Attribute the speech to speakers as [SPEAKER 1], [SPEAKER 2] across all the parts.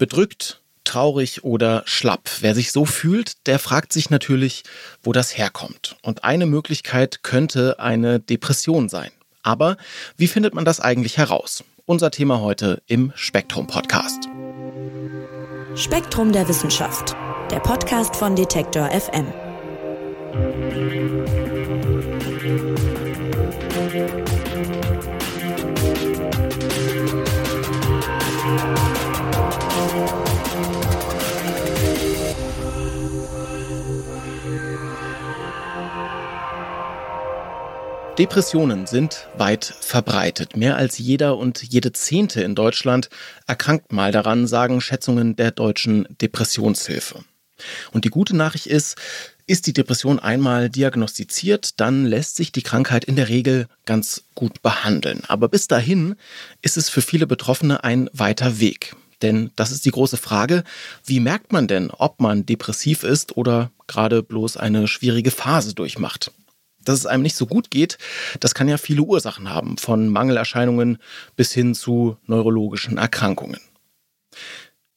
[SPEAKER 1] Bedrückt, traurig oder schlapp. Wer sich so fühlt, der fragt sich natürlich, wo das herkommt. Und eine Möglichkeit könnte eine Depression sein. Aber wie findet man das eigentlich heraus? Unser Thema heute im Spektrum Podcast.
[SPEAKER 2] Spektrum der Wissenschaft, der Podcast von Detektor FM.
[SPEAKER 1] Depressionen sind weit verbreitet. Mehr als jeder und jede Zehnte in Deutschland erkrankt mal daran, sagen Schätzungen der deutschen Depressionshilfe. Und die gute Nachricht ist, ist die Depression einmal diagnostiziert, dann lässt sich die Krankheit in der Regel ganz gut behandeln. Aber bis dahin ist es für viele Betroffene ein weiter Weg. Denn das ist die große Frage, wie merkt man denn, ob man depressiv ist oder gerade bloß eine schwierige Phase durchmacht? Dass es einem nicht so gut geht, das kann ja viele Ursachen haben, von Mangelerscheinungen bis hin zu neurologischen Erkrankungen.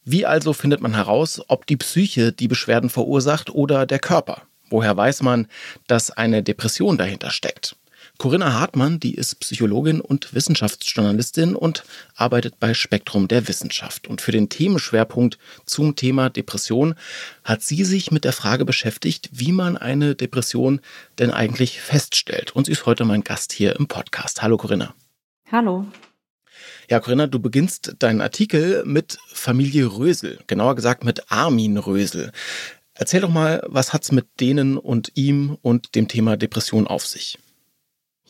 [SPEAKER 1] Wie also findet man heraus, ob die Psyche die Beschwerden verursacht oder der Körper? Woher weiß man, dass eine Depression dahinter steckt? Corinna Hartmann, die ist Psychologin und Wissenschaftsjournalistin und arbeitet bei Spektrum der Wissenschaft. Und für den Themenschwerpunkt zum Thema Depression hat sie sich mit der Frage beschäftigt, wie man eine Depression denn eigentlich feststellt. Und sie ist heute mein Gast hier im Podcast. Hallo Corinna.
[SPEAKER 3] Hallo.
[SPEAKER 1] Ja, Corinna, du beginnst deinen Artikel mit Familie Rösel, genauer gesagt mit Armin Rösel. Erzähl doch mal, was hat's mit denen und ihm und dem Thema Depression auf sich?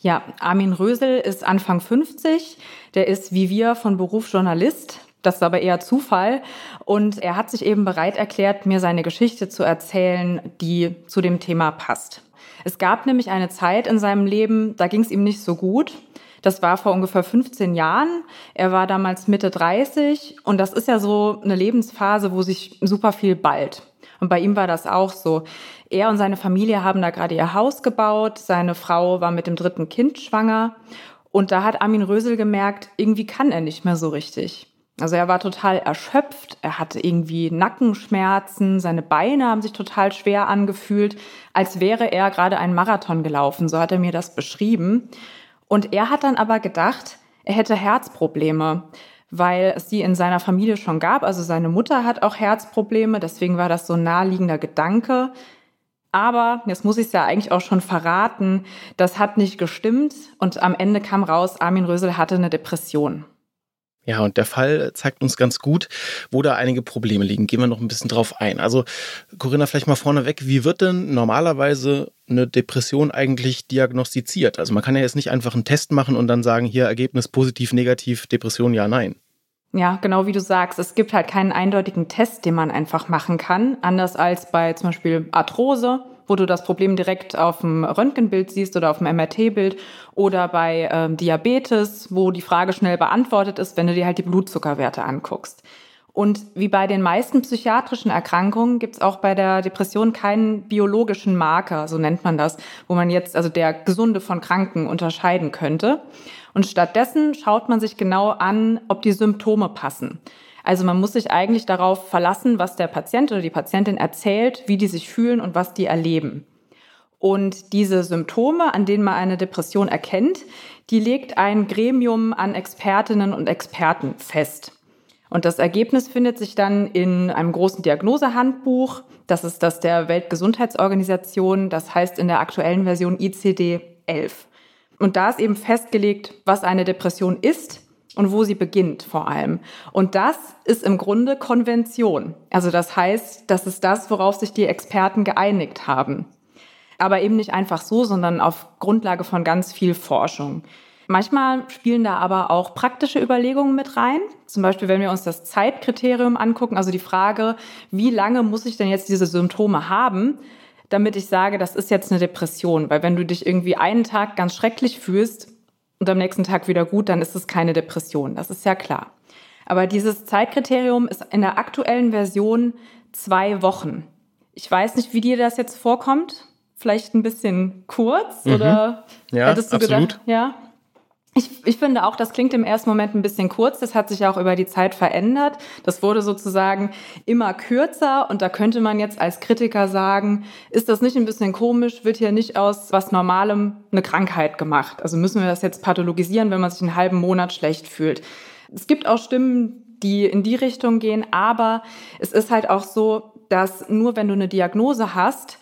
[SPEAKER 3] Ja, Armin Rösel ist Anfang 50. Der ist wie wir von Beruf Journalist. Das ist aber eher Zufall. Und er hat sich eben bereit erklärt, mir seine Geschichte zu erzählen, die zu dem Thema passt. Es gab nämlich eine Zeit in seinem Leben, da ging es ihm nicht so gut. Das war vor ungefähr 15 Jahren. Er war damals Mitte 30 und das ist ja so eine Lebensphase, wo sich super viel ballt. Und bei ihm war das auch so. Er und seine Familie haben da gerade ihr Haus gebaut. Seine Frau war mit dem dritten Kind schwanger. Und da hat Armin Rösel gemerkt, irgendwie kann er nicht mehr so richtig. Also er war total erschöpft, er hatte irgendwie Nackenschmerzen, seine Beine haben sich total schwer angefühlt, als wäre er gerade einen Marathon gelaufen, so hat er mir das beschrieben. Und er hat dann aber gedacht, er hätte Herzprobleme weil es die in seiner Familie schon gab. Also seine Mutter hat auch Herzprobleme, deswegen war das so ein naheliegender Gedanke. Aber, jetzt muss ich es ja eigentlich auch schon verraten, das hat nicht gestimmt und am Ende kam raus, Armin Rösel hatte eine Depression.
[SPEAKER 1] Ja, und der Fall zeigt uns ganz gut, wo da einige Probleme liegen. Gehen wir noch ein bisschen drauf ein. Also, Corinna, vielleicht mal vorneweg, wie wird denn normalerweise eine Depression eigentlich diagnostiziert? Also, man kann ja jetzt nicht einfach einen Test machen und dann sagen, hier Ergebnis positiv, negativ, Depression, ja, nein.
[SPEAKER 3] Ja, genau wie du sagst, es gibt halt keinen eindeutigen Test, den man einfach machen kann, anders als bei zum Beispiel Arthrose, wo du das Problem direkt auf dem Röntgenbild siehst oder auf dem MRT-Bild oder bei ähm, Diabetes, wo die Frage schnell beantwortet ist, wenn du dir halt die Blutzuckerwerte anguckst. Und wie bei den meisten psychiatrischen Erkrankungen gibt es auch bei der Depression keinen biologischen Marker, so nennt man das, wo man jetzt also der Gesunde von Kranken unterscheiden könnte. Und stattdessen schaut man sich genau an, ob die Symptome passen. Also man muss sich eigentlich darauf verlassen, was der Patient oder die Patientin erzählt, wie die sich fühlen und was die erleben. Und diese Symptome, an denen man eine Depression erkennt, die legt ein Gremium an Expertinnen und Experten fest. Und das Ergebnis findet sich dann in einem großen Diagnosehandbuch. Das ist das der Weltgesundheitsorganisation. Das heißt in der aktuellen Version ICD 11. Und da ist eben festgelegt, was eine Depression ist und wo sie beginnt vor allem. Und das ist im Grunde Konvention. Also das heißt, das ist das, worauf sich die Experten geeinigt haben. Aber eben nicht einfach so, sondern auf Grundlage von ganz viel Forschung. Manchmal spielen da aber auch praktische Überlegungen mit rein. Zum Beispiel, wenn wir uns das Zeitkriterium angucken, also die Frage, wie lange muss ich denn jetzt diese Symptome haben, damit ich sage, das ist jetzt eine Depression. Weil wenn du dich irgendwie einen Tag ganz schrecklich fühlst und am nächsten Tag wieder gut, dann ist es keine Depression. Das ist ja klar. Aber dieses Zeitkriterium ist in der aktuellen Version zwei Wochen. Ich weiß nicht, wie dir das jetzt vorkommt. Vielleicht ein bisschen kurz
[SPEAKER 1] mhm.
[SPEAKER 3] oder
[SPEAKER 1] ja,
[SPEAKER 3] hättest du
[SPEAKER 1] absolut.
[SPEAKER 3] gedacht, ja? Ich, ich finde auch, das klingt im ersten Moment ein bisschen kurz. Das hat sich auch über die Zeit verändert. Das wurde sozusagen immer kürzer. Und da könnte man jetzt als Kritiker sagen, ist das nicht ein bisschen komisch? Wird hier nicht aus was Normalem eine Krankheit gemacht? Also müssen wir das jetzt pathologisieren, wenn man sich einen halben Monat schlecht fühlt? Es gibt auch Stimmen, die in die Richtung gehen. Aber es ist halt auch so, dass nur wenn du eine Diagnose hast,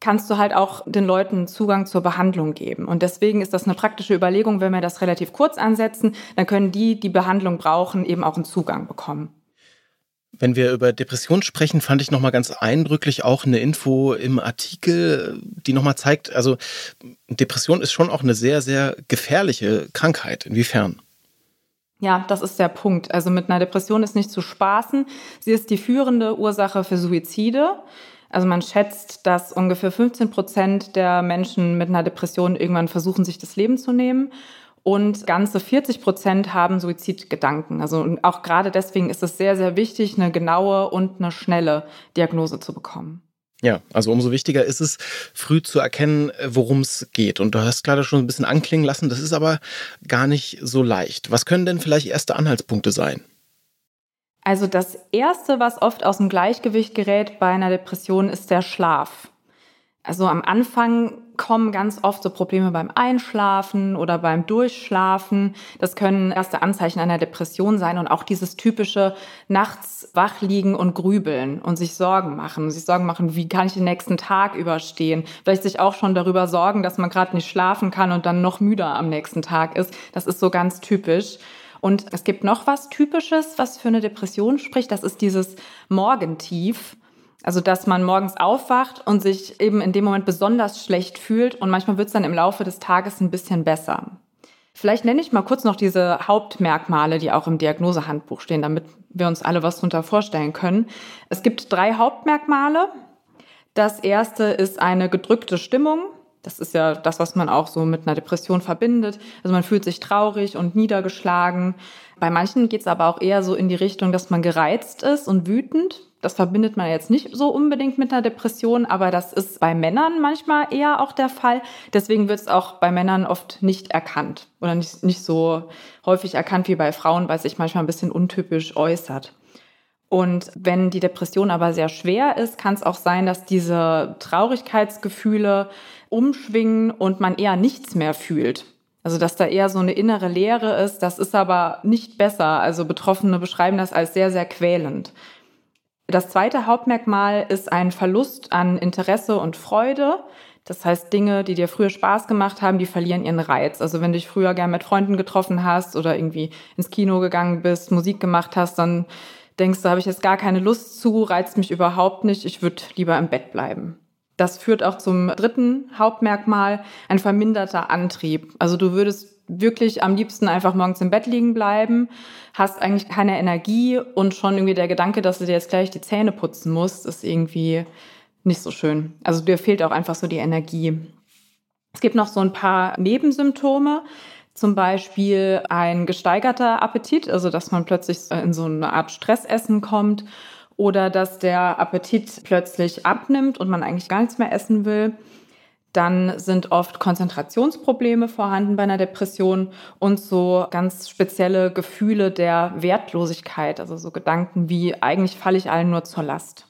[SPEAKER 3] kannst du halt auch den Leuten Zugang zur Behandlung geben. Und deswegen ist das eine praktische Überlegung, wenn wir das relativ kurz ansetzen, dann können die, die Behandlung brauchen, eben auch einen Zugang bekommen.
[SPEAKER 1] Wenn wir über Depression sprechen, fand ich nochmal ganz eindrücklich auch eine Info im Artikel, die nochmal zeigt, also Depression ist schon auch eine sehr, sehr gefährliche Krankheit. Inwiefern?
[SPEAKER 3] Ja, das ist der Punkt. Also mit einer Depression ist nicht zu spaßen. Sie ist die führende Ursache für Suizide. Also man schätzt, dass ungefähr 15 Prozent der Menschen mit einer Depression irgendwann versuchen, sich das Leben zu nehmen. Und ganze 40 Prozent haben Suizidgedanken. Also auch gerade deswegen ist es sehr, sehr wichtig, eine genaue und eine schnelle Diagnose zu bekommen.
[SPEAKER 1] Ja, also umso wichtiger ist es, früh zu erkennen, worum es geht. Und du hast gerade schon ein bisschen anklingen lassen, das ist aber gar nicht so leicht. Was können denn vielleicht erste Anhaltspunkte sein?
[SPEAKER 3] Also das Erste, was oft aus dem Gleichgewicht gerät bei einer Depression, ist der Schlaf. Also am Anfang kommen ganz oft so Probleme beim Einschlafen oder beim Durchschlafen. Das können erste Anzeichen einer Depression sein und auch dieses typische nachts wach liegen und grübeln und sich Sorgen machen, sich Sorgen machen, wie kann ich den nächsten Tag überstehen? Vielleicht sich auch schon darüber sorgen, dass man gerade nicht schlafen kann und dann noch müder am nächsten Tag ist. Das ist so ganz typisch. Und es gibt noch was Typisches, was für eine Depression spricht. Das ist dieses Morgentief. Also, dass man morgens aufwacht und sich eben in dem Moment besonders schlecht fühlt und manchmal wird es dann im Laufe des Tages ein bisschen besser. Vielleicht nenne ich mal kurz noch diese Hauptmerkmale, die auch im Diagnosehandbuch stehen, damit wir uns alle was darunter vorstellen können. Es gibt drei Hauptmerkmale. Das erste ist eine gedrückte Stimmung. Das ist ja das, was man auch so mit einer Depression verbindet. Also man fühlt sich traurig und niedergeschlagen. Bei manchen geht es aber auch eher so in die Richtung, dass man gereizt ist und wütend. Das verbindet man jetzt nicht so unbedingt mit einer Depression, aber das ist bei Männern manchmal eher auch der Fall. Deswegen wird es auch bei Männern oft nicht erkannt oder nicht, nicht so häufig erkannt wie bei Frauen, weil es sich manchmal ein bisschen untypisch äußert. Und wenn die Depression aber sehr schwer ist, kann es auch sein, dass diese Traurigkeitsgefühle umschwingen und man eher nichts mehr fühlt. Also dass da eher so eine innere Leere ist, das ist aber nicht besser. Also Betroffene beschreiben das als sehr, sehr quälend. Das zweite Hauptmerkmal ist ein Verlust an Interesse und Freude. Das heißt, Dinge, die dir früher Spaß gemacht haben, die verlieren ihren Reiz. Also wenn du dich früher gern mit Freunden getroffen hast oder irgendwie ins Kino gegangen bist, Musik gemacht hast, dann denkst du, habe ich jetzt gar keine Lust zu, reizt mich überhaupt nicht, ich würde lieber im Bett bleiben. Das führt auch zum dritten Hauptmerkmal, ein verminderter Antrieb. Also du würdest wirklich am liebsten einfach morgens im Bett liegen bleiben, hast eigentlich keine Energie und schon irgendwie der Gedanke, dass du dir jetzt gleich die Zähne putzen musst, ist irgendwie nicht so schön. Also dir fehlt auch einfach so die Energie. Es gibt noch so ein paar Nebensymptome. Zum Beispiel ein gesteigerter Appetit, also dass man plötzlich in so eine Art Stressessen kommt oder dass der Appetit plötzlich abnimmt und man eigentlich gar nichts mehr essen will. Dann sind oft Konzentrationsprobleme vorhanden bei einer Depression und so ganz spezielle Gefühle der Wertlosigkeit, also so Gedanken wie eigentlich falle ich allen nur zur Last.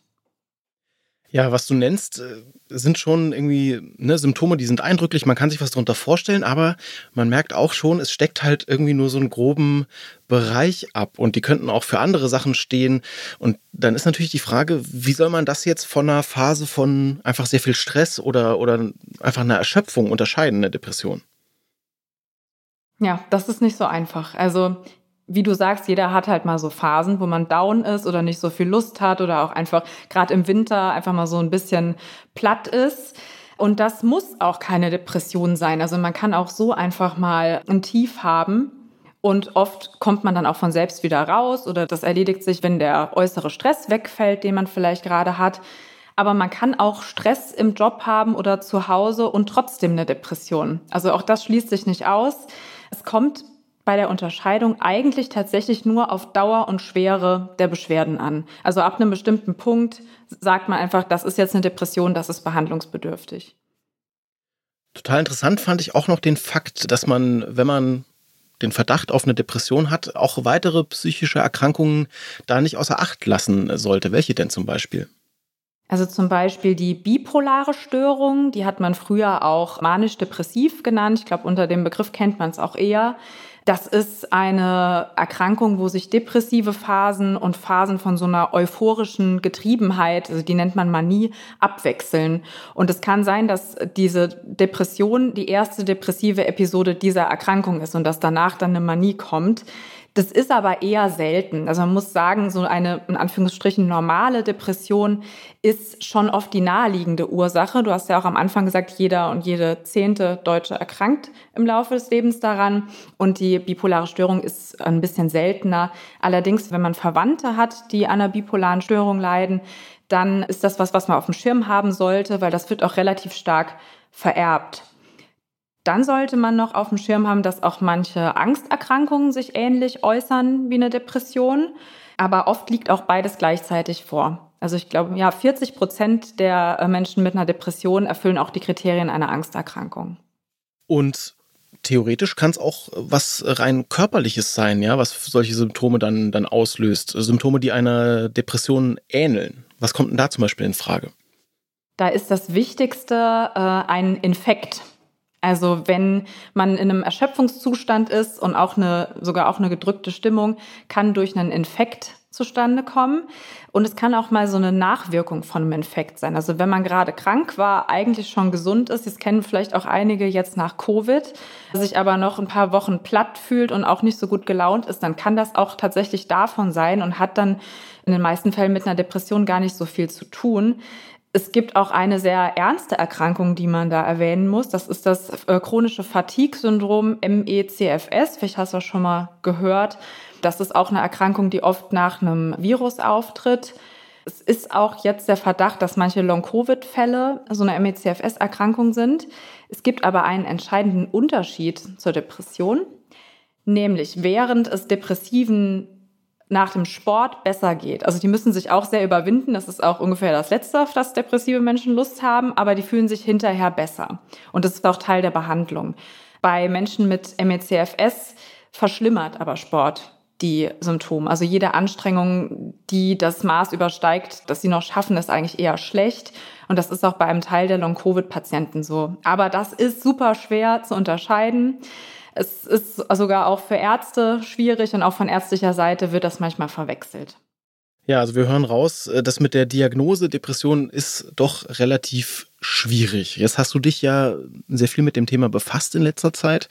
[SPEAKER 1] Ja, was du nennst, äh, sind schon irgendwie ne, Symptome, die sind eindrücklich, man kann sich was darunter vorstellen, aber man merkt auch schon, es steckt halt irgendwie nur so einen groben Bereich ab und die könnten auch für andere Sachen stehen. Und dann ist natürlich die Frage, wie soll man das jetzt von einer Phase von einfach sehr viel Stress oder, oder einfach einer Erschöpfung unterscheiden, eine Depression?
[SPEAKER 3] Ja, das ist nicht so einfach. Also wie du sagst, jeder hat halt mal so Phasen, wo man down ist oder nicht so viel Lust hat oder auch einfach gerade im Winter einfach mal so ein bisschen platt ist. Und das muss auch keine Depression sein. Also man kann auch so einfach mal ein Tief haben. Und oft kommt man dann auch von selbst wieder raus oder das erledigt sich, wenn der äußere Stress wegfällt, den man vielleicht gerade hat. Aber man kann auch Stress im Job haben oder zu Hause und trotzdem eine Depression. Also auch das schließt sich nicht aus. Es kommt bei der Unterscheidung eigentlich tatsächlich nur auf Dauer und Schwere der Beschwerden an. Also ab einem bestimmten Punkt sagt man einfach, das ist jetzt eine Depression, das ist behandlungsbedürftig.
[SPEAKER 1] Total interessant fand ich auch noch den Fakt, dass man, wenn man den Verdacht auf eine Depression hat, auch weitere psychische Erkrankungen da nicht außer Acht lassen sollte. Welche denn zum Beispiel?
[SPEAKER 3] Also zum Beispiel die bipolare Störung, die hat man früher auch manisch-depressiv genannt. Ich glaube, unter dem Begriff kennt man es auch eher. Das ist eine Erkrankung, wo sich depressive Phasen und Phasen von so einer euphorischen Getriebenheit, also die nennt man Manie, abwechseln. Und es kann sein, dass diese Depression die erste depressive Episode dieser Erkrankung ist und dass danach dann eine Manie kommt. Das ist aber eher selten. Also man muss sagen, so eine in Anführungsstrichen normale Depression ist schon oft die naheliegende Ursache. Du hast ja auch am Anfang gesagt, jeder und jede zehnte Deutsche erkrankt im Laufe des Lebens daran. Und die bipolare Störung ist ein bisschen seltener. Allerdings, wenn man Verwandte hat, die an einer bipolaren Störung leiden, dann ist das was, was man auf dem Schirm haben sollte, weil das wird auch relativ stark vererbt. Dann sollte man noch auf dem Schirm haben, dass auch manche Angsterkrankungen sich ähnlich äußern wie eine Depression. Aber oft liegt auch beides gleichzeitig vor. Also ich glaube, ja, 40 Prozent der äh, Menschen mit einer Depression erfüllen auch die Kriterien einer Angsterkrankung.
[SPEAKER 1] Und theoretisch kann es auch was rein körperliches sein, ja, was solche Symptome dann, dann auslöst. Symptome, die einer Depression ähneln. Was kommt denn da zum Beispiel in Frage?
[SPEAKER 3] Da ist das Wichtigste äh, ein Infekt. Also wenn man in einem Erschöpfungszustand ist und auch eine, sogar auch eine gedrückte Stimmung, kann durch einen Infekt zustande kommen. Und es kann auch mal so eine Nachwirkung von einem Infekt sein. Also wenn man gerade krank war, eigentlich schon gesund ist, das kennen vielleicht auch einige jetzt nach Covid, sich aber noch ein paar Wochen platt fühlt und auch nicht so gut gelaunt ist, dann kann das auch tatsächlich davon sein und hat dann in den meisten Fällen mit einer Depression gar nicht so viel zu tun. Es gibt auch eine sehr ernste Erkrankung, die man da erwähnen muss. Das ist das äh, chronische Fatigue-Syndrom MECFS. Vielleicht hast du das schon mal gehört. Das ist auch eine Erkrankung, die oft nach einem Virus auftritt. Es ist auch jetzt der Verdacht, dass manche Long-Covid-Fälle so eine MECFS-Erkrankung sind. Es gibt aber einen entscheidenden Unterschied zur Depression. Nämlich während es depressiven nach dem Sport besser geht. Also die müssen sich auch sehr überwinden. Das ist auch ungefähr das Letzte, auf das depressive Menschen Lust haben, aber die fühlen sich hinterher besser. Und das ist auch Teil der Behandlung. Bei Menschen mit MECFS verschlimmert aber Sport die Symptome. Also jede Anstrengung, die das Maß übersteigt, dass sie noch schaffen, ist eigentlich eher schlecht. Und das ist auch bei einem Teil der Long-Covid-Patienten so. Aber das ist super schwer zu unterscheiden. Es ist sogar auch für Ärzte schwierig und auch von ärztlicher Seite wird das manchmal verwechselt.
[SPEAKER 1] Ja, also wir hören raus, äh, das mit der Diagnose Depression ist doch relativ schwierig. Jetzt hast du dich ja sehr viel mit dem Thema befasst in letzter Zeit.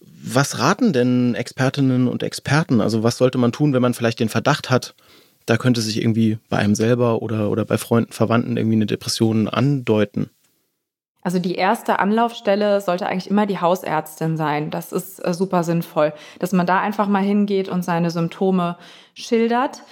[SPEAKER 1] Was raten denn Expertinnen und Experten? Also was sollte man tun, wenn man vielleicht den Verdacht hat, da könnte sich irgendwie bei einem selber oder, oder bei Freunden, Verwandten irgendwie eine Depression andeuten?
[SPEAKER 3] Also die erste Anlaufstelle sollte eigentlich immer die Hausärztin sein. Das ist äh, super sinnvoll, dass man da einfach mal hingeht und seine Symptome schildert.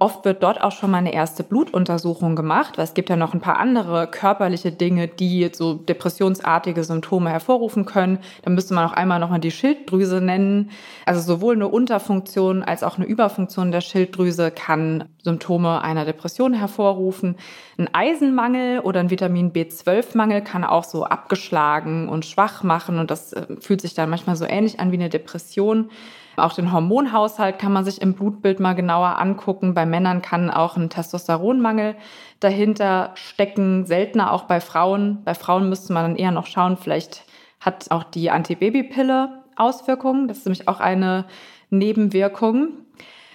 [SPEAKER 3] Oft wird dort auch schon mal eine erste Blutuntersuchung gemacht, weil es gibt ja noch ein paar andere körperliche Dinge, die so depressionsartige Symptome hervorrufen können. Da müsste man auch einmal nochmal die Schilddrüse nennen. Also sowohl eine Unterfunktion als auch eine Überfunktion der Schilddrüse kann Symptome einer Depression hervorrufen. Ein Eisenmangel oder ein Vitamin B12-Mangel kann auch so abgeschlagen und schwach machen und das äh, fühlt sich dann manchmal so ähnlich an wie eine Depression. Auch den Hormonhaushalt kann man sich im Blutbild mal genauer angucken. Bei Männern kann auch ein Testosteronmangel dahinter stecken, seltener auch bei Frauen. Bei Frauen müsste man dann eher noch schauen, vielleicht hat auch die Antibabypille Auswirkungen. Das ist nämlich auch eine Nebenwirkung.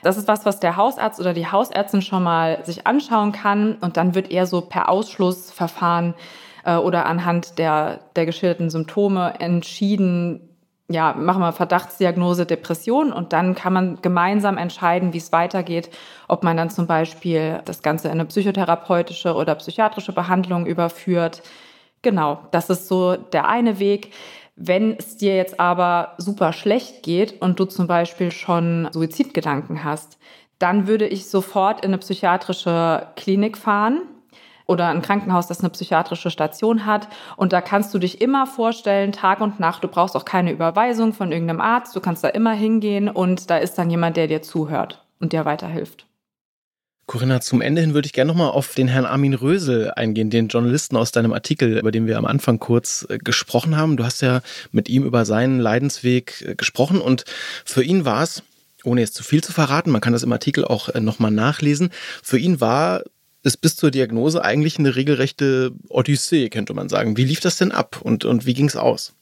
[SPEAKER 3] Das ist was, was der Hausarzt oder die Hausärztin schon mal sich anschauen kann und dann wird eher so per Ausschlussverfahren äh, oder anhand der, der geschilderten Symptome entschieden, ja, machen wir Verdachtsdiagnose Depression und dann kann man gemeinsam entscheiden, wie es weitergeht, ob man dann zum Beispiel das Ganze in eine psychotherapeutische oder psychiatrische Behandlung überführt. Genau, das ist so der eine Weg. Wenn es dir jetzt aber super schlecht geht und du zum Beispiel schon Suizidgedanken hast, dann würde ich sofort in eine psychiatrische Klinik fahren oder ein Krankenhaus, das eine psychiatrische Station hat. Und da kannst du dich immer vorstellen, Tag und Nacht. Du brauchst auch keine Überweisung von irgendeinem Arzt. Du kannst da immer hingehen und da ist dann jemand, der dir zuhört und dir weiterhilft.
[SPEAKER 1] Corinna, zum Ende hin würde ich gerne nochmal auf den Herrn Armin Rösel eingehen, den Journalisten aus deinem Artikel, über den wir am Anfang kurz äh, gesprochen haben. Du hast ja mit ihm über seinen Leidensweg äh, gesprochen und für ihn war es, ohne jetzt zu viel zu verraten, man kann das im Artikel auch äh, nochmal nachlesen, für ihn war es bis zur Diagnose eigentlich eine regelrechte Odyssee, könnte man sagen. Wie lief das denn ab und, und wie ging es aus?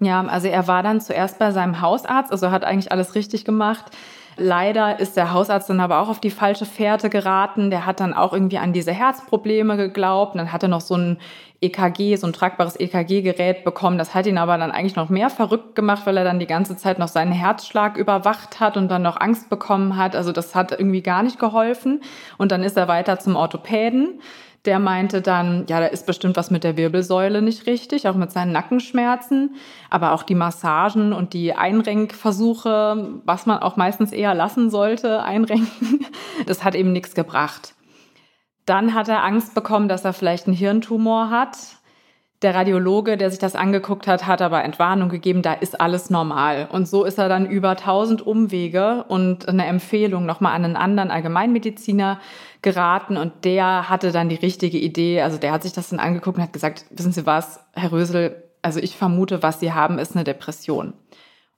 [SPEAKER 3] Ja, also er war dann zuerst bei seinem Hausarzt, also hat eigentlich alles richtig gemacht. Leider ist der Hausarzt dann aber auch auf die falsche Fährte geraten. Der hat dann auch irgendwie an diese Herzprobleme geglaubt. Dann hat er noch so ein EKG, so ein tragbares EKG-Gerät bekommen. Das hat ihn aber dann eigentlich noch mehr verrückt gemacht, weil er dann die ganze Zeit noch seinen Herzschlag überwacht hat und dann noch Angst bekommen hat. Also das hat irgendwie gar nicht geholfen. Und dann ist er weiter zum Orthopäden. Der meinte dann, ja, da ist bestimmt was mit der Wirbelsäule nicht richtig, auch mit seinen Nackenschmerzen, aber auch die Massagen und die Einrenkversuche, was man auch meistens eher lassen sollte, einrenken, das hat eben nichts gebracht. Dann hat er Angst bekommen, dass er vielleicht einen Hirntumor hat. Der Radiologe, der sich das angeguckt hat, hat aber Entwarnung gegeben, da ist alles normal. Und so ist er dann über tausend Umwege und eine Empfehlung nochmal an einen anderen Allgemeinmediziner geraten und der hatte dann die richtige Idee. Also der hat sich das dann angeguckt und hat gesagt, wissen Sie was, Herr Rösel, also ich vermute, was Sie haben, ist eine Depression.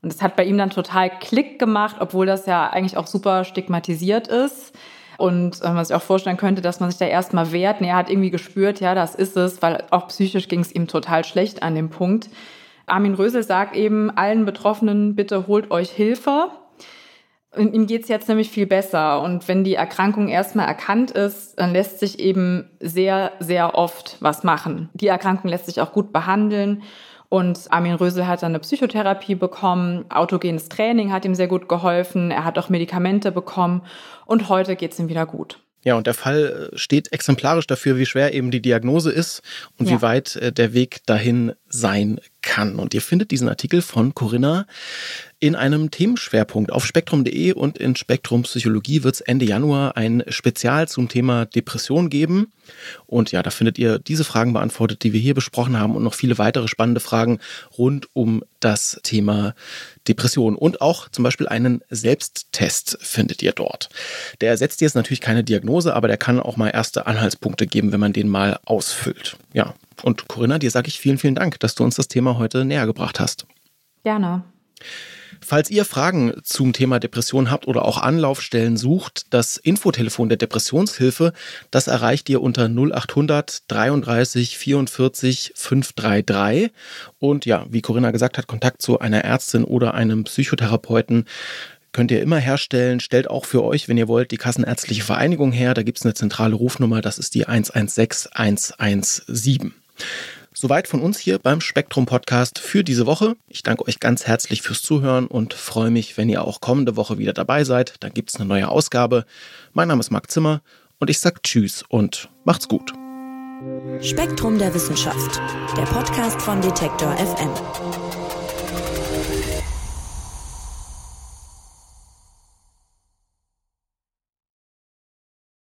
[SPEAKER 3] Und das hat bei ihm dann total Klick gemacht, obwohl das ja eigentlich auch super stigmatisiert ist. Und äh, man sich auch vorstellen könnte, dass man sich da erstmal wehrt. Nee, er hat irgendwie gespürt, ja, das ist es, weil auch psychisch ging es ihm total schlecht an dem Punkt. Armin Rösel sagt eben allen Betroffenen, bitte holt euch Hilfe. Und ihm geht's jetzt nämlich viel besser. Und wenn die Erkrankung erstmal erkannt ist, dann lässt sich eben sehr, sehr oft was machen. Die Erkrankung lässt sich auch gut behandeln. Und Armin Rösel hat dann eine Psychotherapie bekommen, autogenes Training hat ihm sehr gut geholfen, er hat auch Medikamente bekommen und heute geht es ihm wieder gut.
[SPEAKER 1] Ja, und der Fall äh, steht exemplarisch dafür, wie schwer eben die Diagnose ist und ja. wie weit äh, der Weg dahin sein kann. Und ihr findet diesen Artikel von Corinna in einem Themenschwerpunkt. Auf spektrum.de und in Spektrum Psychologie wird es Ende Januar ein Spezial zum Thema Depression geben. Und ja, da findet ihr diese Fragen beantwortet, die wir hier besprochen haben und noch viele weitere spannende Fragen rund um das Thema Depression. Und auch zum Beispiel einen Selbsttest findet ihr dort. Der ersetzt jetzt natürlich keine Diagnose, aber der kann auch mal erste Anhaltspunkte geben, wenn man den mal ausfüllt. Ja, und Corinna, dir sage ich vielen, vielen Dank, dass du uns das Thema heute näher gebracht hast.
[SPEAKER 3] Gerne.
[SPEAKER 1] Falls ihr Fragen zum Thema Depression habt oder auch Anlaufstellen sucht, das Infotelefon der Depressionshilfe, das erreicht ihr unter 0800 33 44 533. Und ja, wie Corinna gesagt hat, Kontakt zu einer Ärztin oder einem Psychotherapeuten könnt ihr immer herstellen. Stellt auch für euch, wenn ihr wollt, die Kassenärztliche Vereinigung her. Da gibt es eine zentrale Rufnummer, das ist die 116 117. Soweit von uns hier beim Spektrum Podcast für diese Woche. Ich danke euch ganz herzlich fürs Zuhören und freue mich, wenn ihr auch kommende Woche wieder dabei seid. Dann gibt es eine neue Ausgabe. Mein Name ist Marc Zimmer und ich sage Tschüss und macht's gut.
[SPEAKER 2] Spektrum der Wissenschaft, der Podcast von Detektor FM.